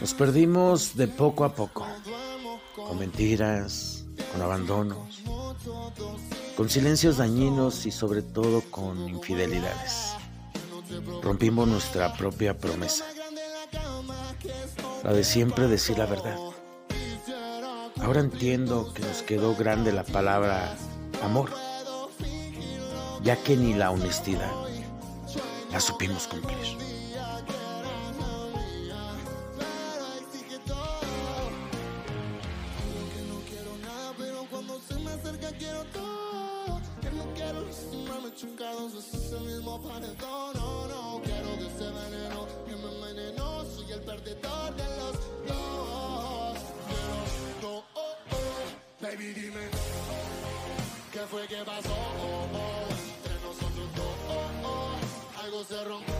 Nos perdimos de poco a poco, con mentiras, con abandonos, con silencios dañinos y sobre todo con infidelidades. Rompimos nuestra propia promesa, la de siempre decir la verdad. Ahora entiendo que nos quedó grande la palabra amor, ya que ni la honestidad la supimos cumplir. me chunca dos veces el mismo paredón. No, no, quiero que se veneno que me envenenó. Soy el perdedor de los dos. Pero no, oh, oh. baby, dime qué fue que pasó oh, oh entre nosotros dos. Oh, oh, algo se rompió.